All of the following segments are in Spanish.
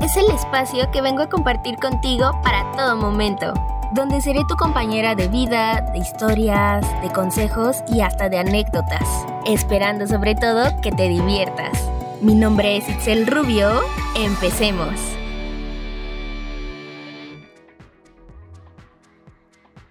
Es el espacio que vengo a compartir contigo para todo momento, donde seré tu compañera de vida, de historias, de consejos y hasta de anécdotas, esperando sobre todo que te diviertas. Mi nombre es Itzel Rubio, empecemos.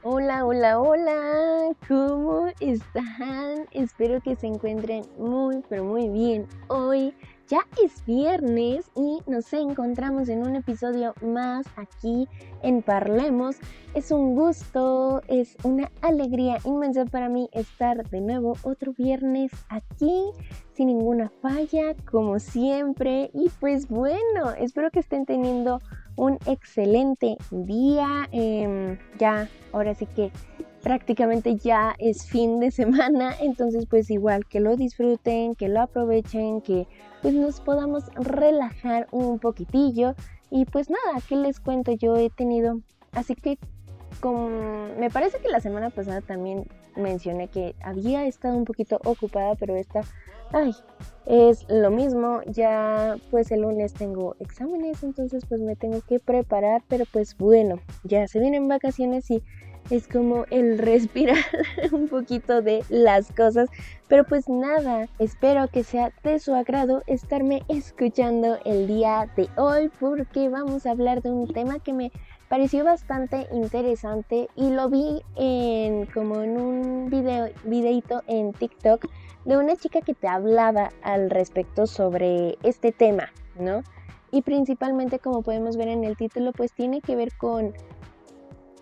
Hola, hola, hola, ¿cómo están? Espero que se encuentren muy, pero muy bien hoy. Ya es viernes y nos encontramos en un episodio más aquí en Parlemos. Es un gusto, es una alegría inmensa para mí estar de nuevo otro viernes aquí sin ninguna falla, como siempre. Y pues bueno, espero que estén teniendo un excelente día. Em, ya, ahora sí que prácticamente ya es fin de semana, entonces pues igual que lo disfruten, que lo aprovechen, que pues nos podamos relajar un poquitillo y pues nada, ¿qué les cuento? Yo he tenido, así que con, me parece que la semana pasada también mencioné que había estado un poquito ocupada, pero esta, ay, es lo mismo, ya pues el lunes tengo exámenes, entonces pues me tengo que preparar, pero pues bueno, ya se vienen vacaciones y es como el respirar un poquito de las cosas. Pero pues nada, espero que sea de su agrado estarme escuchando el día de hoy porque vamos a hablar de un tema que me pareció bastante interesante y lo vi en como en un video videito en TikTok de una chica que te hablaba al respecto sobre este tema, ¿no? Y principalmente como podemos ver en el título pues tiene que ver con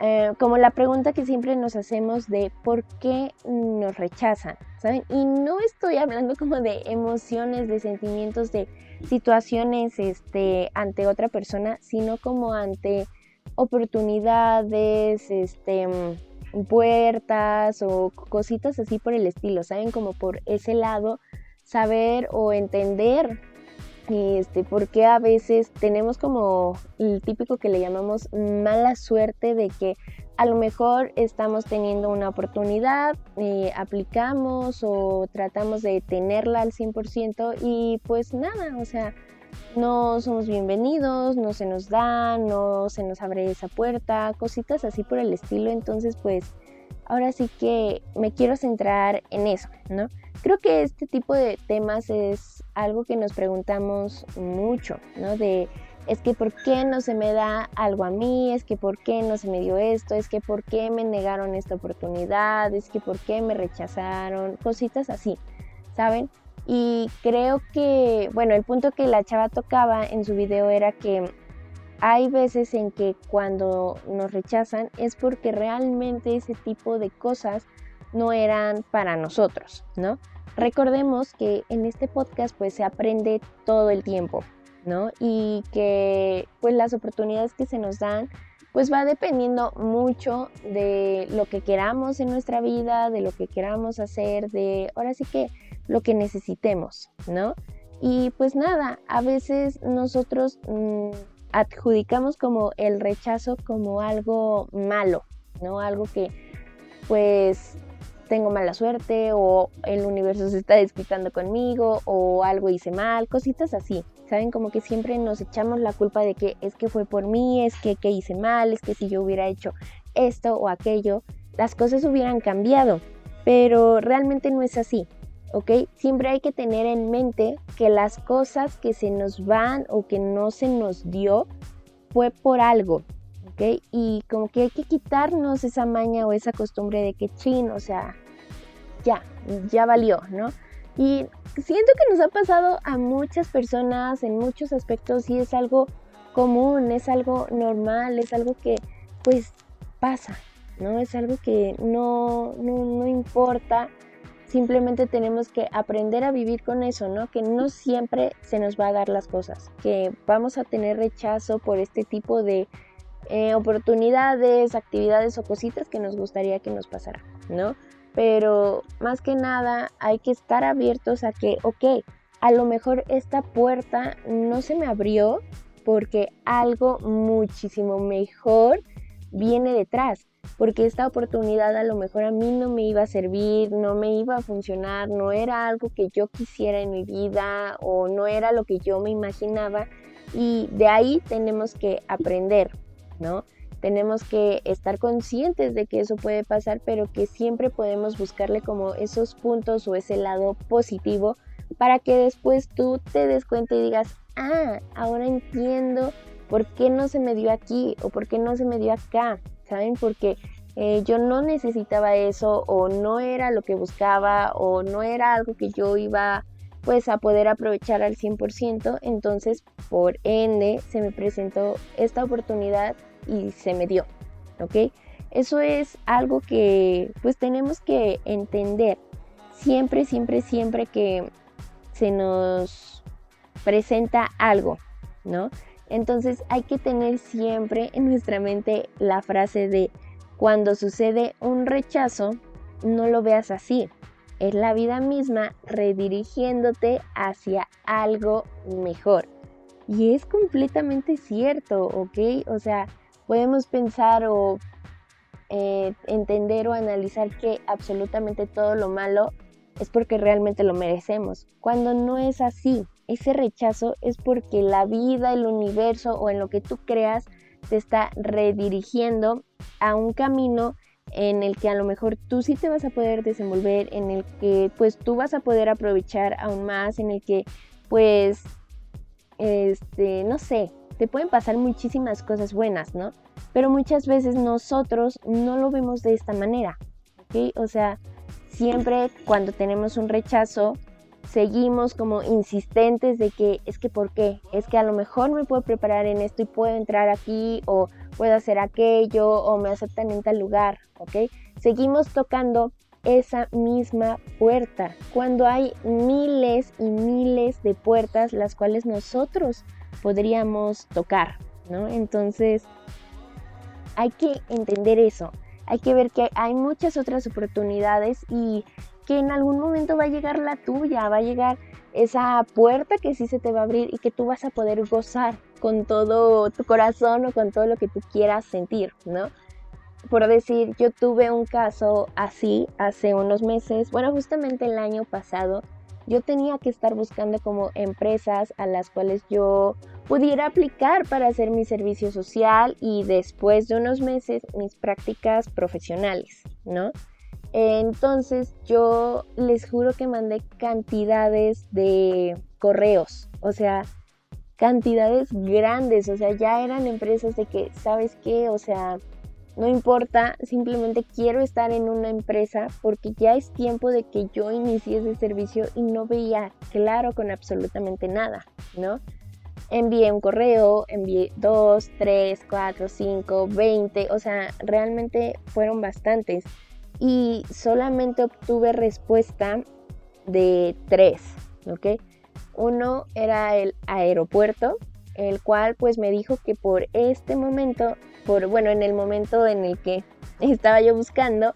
eh, como la pregunta que siempre nos hacemos de por qué nos rechazan, ¿saben? Y no estoy hablando como de emociones, de sentimientos, de situaciones este, ante otra persona, sino como ante oportunidades, este, puertas o cositas así por el estilo, ¿saben? Como por ese lado, saber o entender este, porque a veces tenemos como el típico que le llamamos mala suerte de que a lo mejor estamos teniendo una oportunidad, eh, aplicamos o tratamos de tenerla al 100% y pues nada, o sea, no somos bienvenidos, no se nos da, no se nos abre esa puerta, cositas así por el estilo, entonces pues ahora sí que me quiero centrar en eso, ¿no? Creo que este tipo de temas es algo que nos preguntamos mucho, ¿no? De es que por qué no se me da algo a mí, es que por qué no se me dio esto, es que por qué me negaron esta oportunidad, es que por qué me rechazaron, cositas así, ¿saben? Y creo que, bueno, el punto que la chava tocaba en su video era que hay veces en que cuando nos rechazan es porque realmente ese tipo de cosas no eran para nosotros, ¿no? Recordemos que en este podcast pues se aprende todo el tiempo, ¿no? Y que pues las oportunidades que se nos dan pues va dependiendo mucho de lo que queramos en nuestra vida, de lo que queramos hacer, de ahora sí que lo que necesitemos, ¿no? Y pues nada, a veces nosotros mm, adjudicamos como el rechazo como algo malo, ¿no? Algo que pues tengo mala suerte o el universo se está desquitando conmigo o algo hice mal, cositas así. Saben como que siempre nos echamos la culpa de que es que fue por mí, es que, que hice mal, es que si yo hubiera hecho esto o aquello, las cosas hubieran cambiado. Pero realmente no es así. ¿Ok? Siempre hay que tener en mente que las cosas que se nos van o que no se nos dio fue por algo, ¿ok? Y como que hay que quitarnos esa maña o esa costumbre de que chin, o sea, ya, ya valió, ¿no? Y siento que nos ha pasado a muchas personas en muchos aspectos y es algo común, es algo normal, es algo que pues pasa, ¿no? Es algo que no, no, no importa simplemente tenemos que aprender a vivir con eso, ¿no? Que no siempre se nos va a dar las cosas, que vamos a tener rechazo por este tipo de eh, oportunidades, actividades o cositas que nos gustaría que nos pasara, ¿no? Pero más que nada hay que estar abiertos a que, ok, a lo mejor esta puerta no se me abrió porque algo muchísimo mejor viene detrás porque esta oportunidad a lo mejor a mí no me iba a servir, no me iba a funcionar, no era algo que yo quisiera en mi vida o no era lo que yo me imaginaba Y de ahí tenemos que aprender, ¿no? Tenemos que estar conscientes de que eso puede pasar, pero que siempre podemos buscarle como esos puntos o ese lado positivo para que después tú te des cuenta y digas, ah, ahora entiendo por qué no se me dio aquí o por qué no se me dio acá, ¿saben? Porque eh, yo no necesitaba eso o no era lo que buscaba o no era algo que yo iba pues a poder aprovechar al 100%, entonces por ende se me presentó esta oportunidad y se me dio, ¿ok? Eso es algo que pues tenemos que entender siempre, siempre, siempre que se nos presenta algo, ¿no? Entonces hay que tener siempre en nuestra mente la frase de cuando sucede un rechazo, no lo veas así. Es la vida misma redirigiéndote hacia algo mejor. Y es completamente cierto, ¿ok? O sea, podemos pensar o eh, entender o analizar que absolutamente todo lo malo es porque realmente lo merecemos. Cuando no es así, ese rechazo es porque la vida, el universo o en lo que tú creas te está redirigiendo a un camino en el que a lo mejor tú sí te vas a poder desenvolver, en el que pues tú vas a poder aprovechar aún más, en el que pues, este, no sé, te pueden pasar muchísimas cosas buenas, ¿no? Pero muchas veces nosotros no lo vemos de esta manera, ¿ok? O sea, siempre cuando tenemos un rechazo, seguimos como insistentes de que es que por qué, es que a lo mejor me puedo preparar en esto y puedo entrar aquí o puedo hacer aquello o me aceptan en tal lugar, ¿ok? Seguimos tocando esa misma puerta cuando hay miles y miles de puertas las cuales nosotros podríamos tocar, ¿no? Entonces, hay que entender eso. Hay que ver que hay muchas otras oportunidades y que en algún momento va a llegar la tuya, va a llegar esa puerta que sí se te va a abrir y que tú vas a poder gozar con todo tu corazón o con todo lo que tú quieras sentir, ¿no? Por decir, yo tuve un caso así hace unos meses, bueno, justamente el año pasado, yo tenía que estar buscando como empresas a las cuales yo pudiera aplicar para hacer mi servicio social y después de unos meses mis prácticas profesionales, ¿no? Entonces yo les juro que mandé cantidades de correos, o sea, cantidades grandes, o sea, ya eran empresas de que, ¿sabes qué? O sea, no importa, simplemente quiero estar en una empresa porque ya es tiempo de que yo inicie ese servicio y no veía claro con absolutamente nada, ¿no? Envié un correo, envié dos, tres, cuatro, cinco, veinte, o sea, realmente fueron bastantes y solamente obtuve respuesta de tres, ¿ok? Uno era el aeropuerto, el cual pues me dijo que por este momento por, bueno, en el momento en el que estaba yo buscando,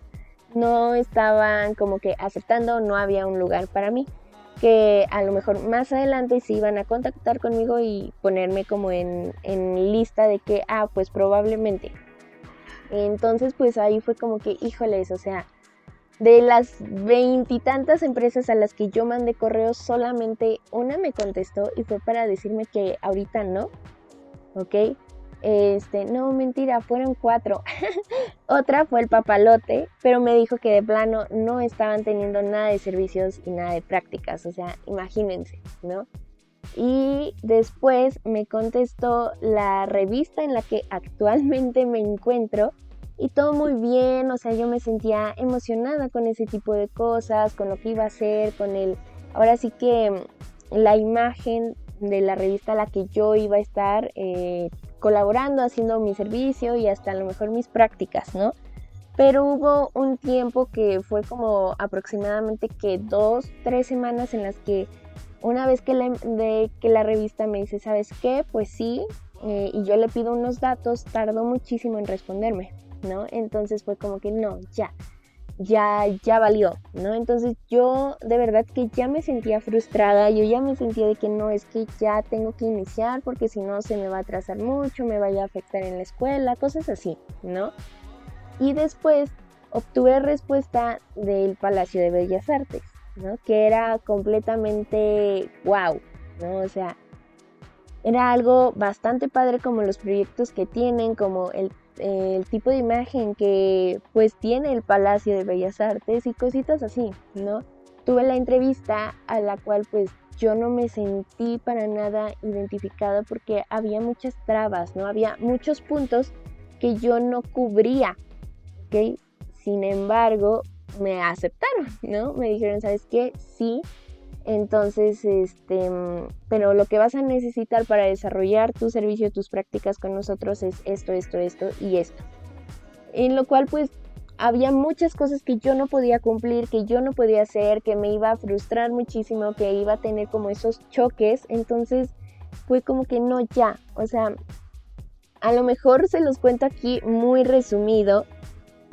no estaban como que aceptando, no había un lugar para mí. Que a lo mejor más adelante se iban a contactar conmigo y ponerme como en, en lista de que, ah, pues probablemente. Entonces, pues ahí fue como que, híjoles, o sea, de las veintitantas empresas a las que yo mandé correos, solamente una me contestó y fue para decirme que ahorita no, ¿ok? Este, no, mentira, fueron cuatro. Otra fue el papalote, pero me dijo que de plano no estaban teniendo nada de servicios y nada de prácticas. O sea, imagínense, ¿no? Y después me contestó la revista en la que actualmente me encuentro y todo muy bien, o sea, yo me sentía emocionada con ese tipo de cosas, con lo que iba a hacer, con el, ahora sí que la imagen de la revista a la que yo iba a estar, eh, colaborando, haciendo mi servicio y hasta a lo mejor mis prácticas, ¿no? Pero hubo un tiempo que fue como aproximadamente que dos, tres semanas en las que una vez que la, de, que la revista me dice, ¿sabes qué? Pues sí, eh, y yo le pido unos datos, tardó muchísimo en responderme, ¿no? Entonces fue como que no, ya, ya, ya valió, ¿no? Entonces yo de verdad que ya me sentía frustrada, yo ya me sentía de que no, es que ya tengo que iniciar porque si no se me va a atrasar mucho, me vaya a afectar en la escuela, cosas así, ¿no? Y después obtuve respuesta del Palacio de Bellas Artes, ¿no? Que era completamente wow, ¿no? O sea, era algo bastante padre como los proyectos que tienen, como el, el, tipo de imagen que pues tiene el Palacio de Bellas Artes y cositas así, ¿no? Tuve la entrevista a la cual pues yo no me sentí para nada identificada porque había muchas trabas, ¿no? Había muchos puntos que yo no cubría, ¿ok? Sin embargo, me aceptaron, ¿no? Me dijeron, ¿sabes qué? Sí, entonces, este, pero lo que vas a necesitar para desarrollar tu servicio, tus prácticas con nosotros es esto, esto, esto y esto. En lo cual, pues, había muchas cosas que yo no podía cumplir, que yo no podía hacer, que me iba a frustrar muchísimo, que iba a tener como esos choques. Entonces, fue como que no ya. O sea, a lo mejor se los cuento aquí muy resumido,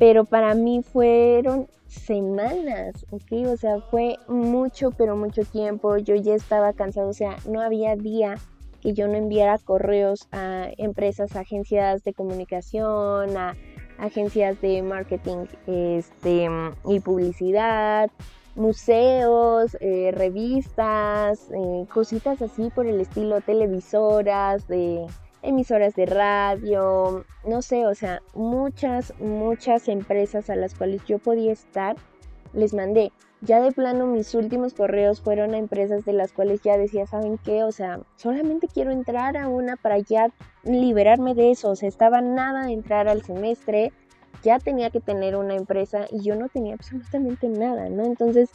pero para mí fueron semanas, ¿ok? O sea, fue mucho, pero mucho tiempo. Yo ya estaba cansado, o sea, no había día que yo no enviara correos a empresas, agencias de comunicación, a agencias de marketing este, y publicidad, museos, eh, revistas, eh, cositas así por el estilo, televisoras, de emisoras de radio, no sé, o sea, muchas, muchas empresas a las cuales yo podía estar, les mandé. Ya de plano mis últimos correos fueron a empresas de las cuales ya decía, ¿saben qué? O sea, solamente quiero entrar a una para ya liberarme de eso. O sea, estaba nada de entrar al semestre, ya tenía que tener una empresa y yo no tenía absolutamente nada, ¿no? Entonces,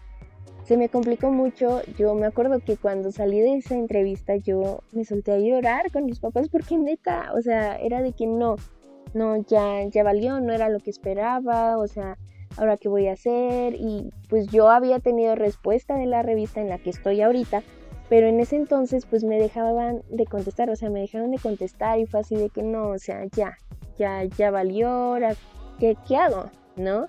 se me complicó mucho. Yo me acuerdo que cuando salí de esa entrevista yo me solté a llorar con mis papás porque neta, o sea, era de que no, no, ya, ya valió, no era lo que esperaba, o sea, ahora qué voy a hacer. Y pues yo había tenido respuesta de la revista en la que estoy ahorita, pero en ese entonces pues me dejaban de contestar, o sea, me dejaron de contestar y fue así de que no, o sea, ya, ya, ya valió, ¿qué, qué hago? ¿No?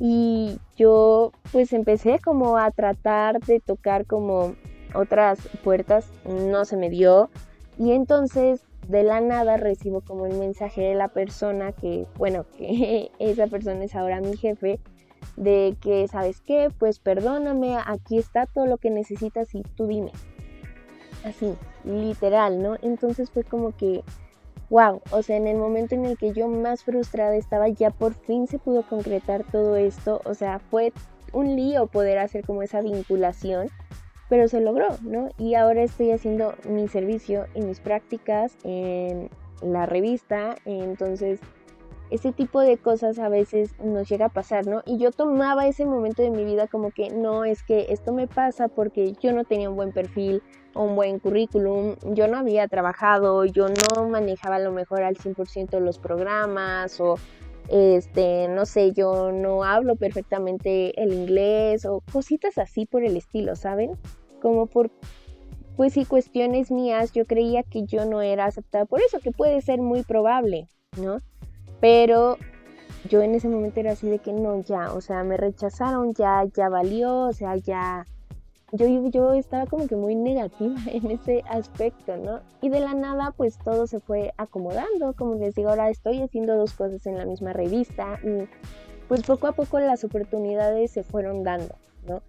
Y yo pues empecé como a tratar de tocar como otras puertas, no se me dio y entonces de la nada recibo como el mensaje de la persona que, bueno, que esa persona es ahora mi jefe, de que, ¿sabes qué? Pues perdóname, aquí está todo lo que necesitas y tú dime. Así, literal, ¿no? Entonces fue como que wow, o sea, en el momento en el que yo más frustrada estaba, ya por fin se pudo concretar todo esto, o sea, fue un lío poder hacer como esa vinculación, pero se logró, ¿no? Y ahora estoy haciendo mi servicio y mis prácticas en la revista, entonces ese tipo de cosas a veces nos llega a pasar, ¿no? Y yo tomaba ese momento de mi vida como que no, es que esto me pasa porque yo no tenía un buen perfil un buen currículum, yo no había trabajado, yo no manejaba a lo mejor al 100% los programas o este, no sé, yo no hablo perfectamente el inglés o cositas así por el estilo, ¿saben? Como por pues sí, cuestiones mías, yo creía que yo no era aceptada por eso, que puede ser muy probable, ¿no? Pero yo en ese momento era así de que no, ya, o sea, me rechazaron, ya, ya valió, o sea, ya... Yo, yo estaba como que muy negativa en ese aspecto, ¿no? Y de la nada, pues todo se fue acomodando. Como les digo, ahora estoy haciendo dos cosas en la misma revista y pues poco a poco las oportunidades se fueron dando, ¿no?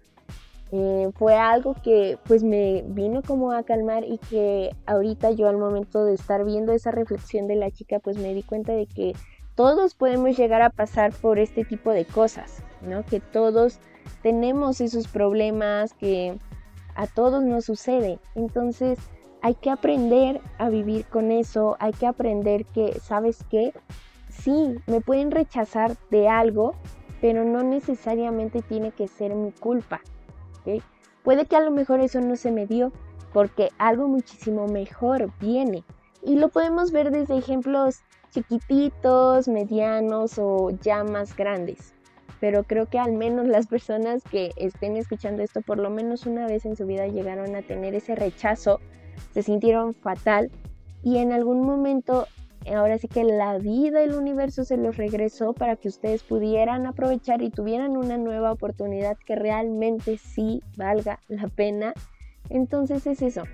Eh, fue algo que pues me vino como a calmar y que ahorita yo al momento de estar viendo esa reflexión de la chica pues me di cuenta de que todos podemos llegar a pasar por este tipo de cosas, ¿no? Que todos tenemos esos problemas, que a todos nos sucede. Entonces hay que aprender a vivir con eso, hay que aprender que, ¿sabes qué? Sí, me pueden rechazar de algo, pero no necesariamente tiene que ser mi culpa. Puede que a lo mejor eso no se me dio, porque algo muchísimo mejor viene. Y lo podemos ver desde ejemplos chiquititos, medianos o ya más grandes. Pero creo que al menos las personas que estén escuchando esto por lo menos una vez en su vida llegaron a tener ese rechazo, se sintieron fatal y en algún momento ahora sí que la vida, el universo se los regresó para que ustedes pudieran aprovechar y tuvieran una nueva oportunidad que realmente sí valga la pena. Entonces es eso,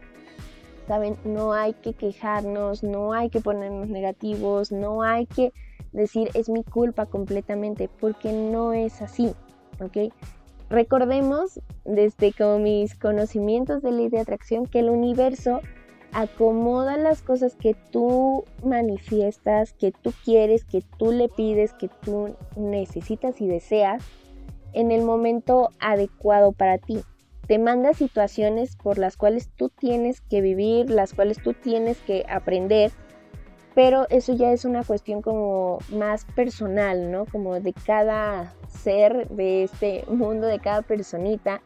¿saben? No hay que quejarnos, no hay que ponernos negativos, no hay que decir es mi culpa completamente, porque no es así, ¿ok? Recordemos, desde como mis conocimientos de ley de atracción, que el universo acomoda las cosas que tú manifiestas, que tú quieres, que tú le pides, que tú necesitas y deseas en el momento adecuado para ti. Te manda situaciones por las cuales tú tienes que vivir, las cuales tú tienes que aprender, pero eso ya es una cuestión como más personal, ¿no? Como de cada ser de este mundo, de cada personita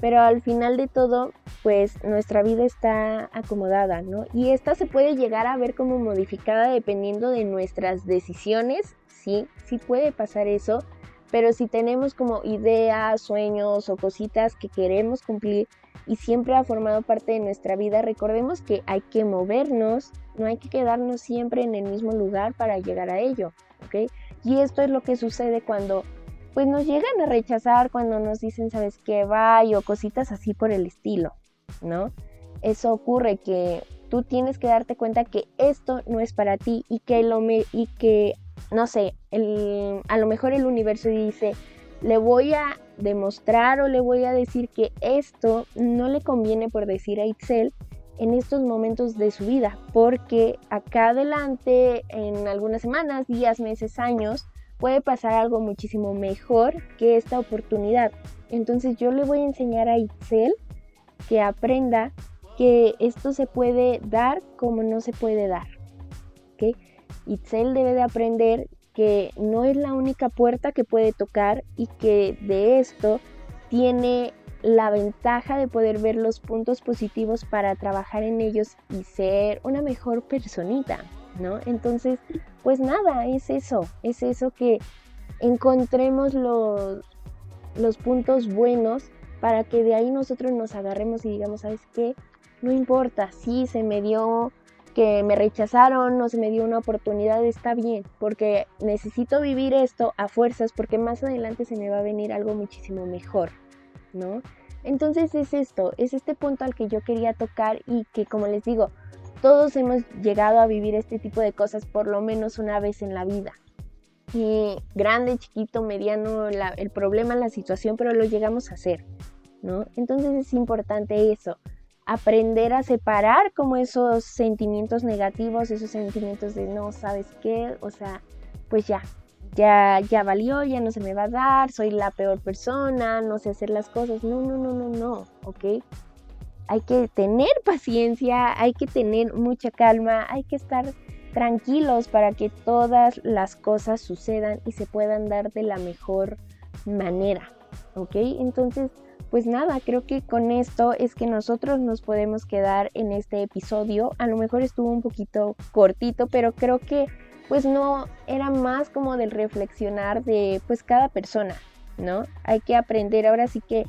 pero al final de todo, pues nuestra vida está acomodada, ¿no? Y esta se puede llegar a ver como modificada dependiendo de nuestras decisiones, sí, sí puede pasar eso, pero si tenemos como ideas, sueños o cositas que queremos cumplir y siempre ha formado parte de nuestra vida, recordemos que hay que movernos, no hay que quedarnos siempre en el mismo lugar para llegar a ello. Y esto es lo que sucede cuando pues nos llegan a rechazar cuando nos dicen, ¿sabes qué? Bye o cositas así por el estilo, ¿no? Eso ocurre que tú tienes que darte cuenta que esto no es para ti y que, lo me y que no sé, el, a lo mejor el universo dice, le voy a demostrar o le voy a decir que esto no le conviene por decir a Itzel en estos momentos de su vida, porque acá adelante, en algunas semanas, días, meses, años, puede pasar algo muchísimo mejor que esta oportunidad. Entonces yo le voy a enseñar a Itzel que aprenda que esto se puede dar como no se puede dar. ¿okay? Itzel debe de aprender que no es la única puerta que puede tocar y que de esto tiene la ventaja de poder ver los puntos positivos para trabajar en ellos y ser una mejor personita. ¿no? Entonces, pues nada, es eso, es eso que encontremos los, los puntos buenos para que de ahí nosotros nos agarremos y digamos, ¿sabes qué? No importa, si se me dio que me rechazaron, no se me dio una oportunidad, está bien, porque necesito vivir esto a fuerzas porque más adelante se me va a venir algo muchísimo mejor, ¿no? Entonces es esto, es este punto al que yo quería tocar y que como les digo, todos hemos llegado a vivir este tipo de cosas por lo menos una vez en la vida. Y grande, chiquito, mediano, el problema, la situación, pero lo llegamos a hacer, ¿no? Entonces es importante eso, aprender a separar como esos sentimientos negativos, esos sentimientos de no sabes qué, o sea, pues ya, ya, ya valió, ya no se me va a dar, soy la peor persona, no sé hacer las cosas. No, no, no, no, no, ¿ok? hay que tener paciencia, hay que tener mucha calma, hay que estar tranquilos para que todas las cosas sucedan y se puedan dar de la mejor manera, ¿ok? Entonces, pues nada, creo que con esto es que nosotros nos podemos quedar en este episodio. A lo mejor estuvo un poquito cortito, pero creo que pues no era más como del reflexionar de pues cada persona, ¿no? Hay que aprender ahora sí que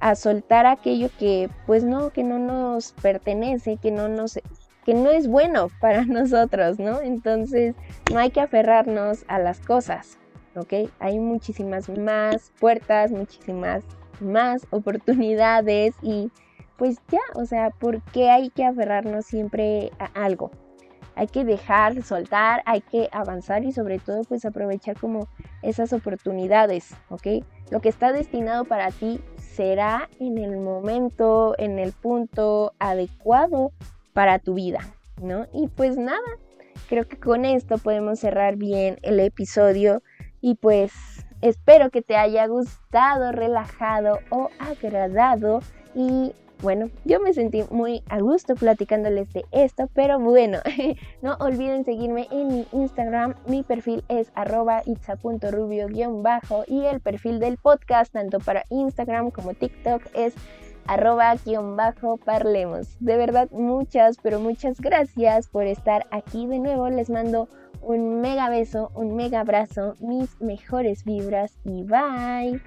a soltar aquello que pues no, que no nos pertenece, que no nos que no es bueno para nosotros, ¿no? Entonces, no hay que aferrarnos a las cosas, ¿ok? Hay muchísimas más puertas, muchísimas más oportunidades y pues ya, o sea, ¿por qué hay que aferrarnos siempre a algo? Hay que dejar, soltar, hay que avanzar y sobre todo pues aprovechar como esas oportunidades, ¿ok? Lo que está destinado para ti será en el momento, en el punto adecuado para tu vida, ¿no? Y pues nada, creo que con esto podemos cerrar bien el episodio y pues espero que te haya gustado, relajado o agradado y bueno, yo me sentí muy a gusto platicándoles de esto, pero bueno, no olviden seguirme en mi Instagram, mi perfil es arroba itza.rubio-bajo y el perfil del podcast, tanto para Instagram como TikTok, es arroba-bajo parlemos. De verdad, muchas, pero muchas gracias por estar aquí de nuevo. Les mando un mega beso, un mega abrazo, mis mejores vibras y bye.